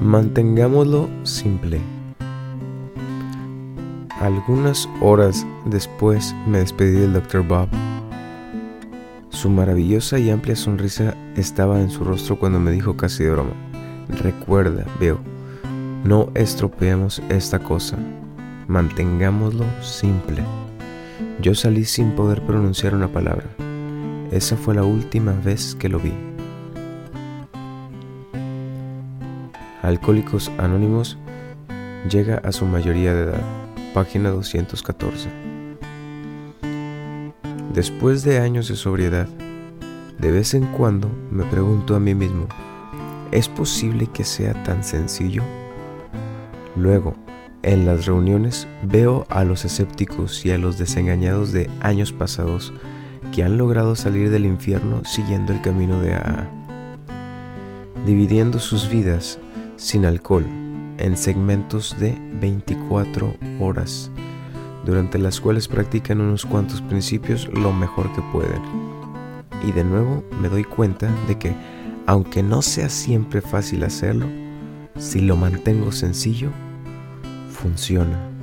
Mantengámoslo simple. Algunas horas después me despedí del Dr. Bob. Su maravillosa y amplia sonrisa estaba en su rostro cuando me dijo casi de broma, recuerda, veo, no estropeemos esta cosa, mantengámoslo simple. Yo salí sin poder pronunciar una palabra. Esa fue la última vez que lo vi. Alcohólicos Anónimos llega a su mayoría de edad. Página 214. Después de años de sobriedad, de vez en cuando me pregunto a mí mismo, ¿es posible que sea tan sencillo? Luego, en las reuniones veo a los escépticos y a los desengañados de años pasados que han logrado salir del infierno siguiendo el camino de AA, dividiendo sus vidas sin alcohol en segmentos de 24 horas, durante las cuales practican unos cuantos principios lo mejor que pueden. Y de nuevo me doy cuenta de que, aunque no sea siempre fácil hacerlo, si lo mantengo sencillo, funciona.